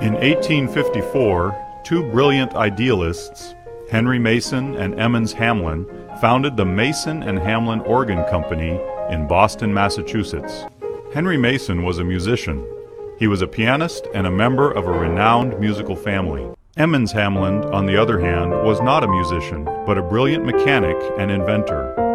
In 1854, two brilliant idealists, Henry Mason and Emmons Hamlin, founded the Mason and Hamlin Organ Company in Boston, Massachusetts. Henry Mason was a musician. He was a pianist and a member of a renowned musical family. Emmons Hamlin, on the other hand, was not a musician, but a brilliant mechanic and inventor.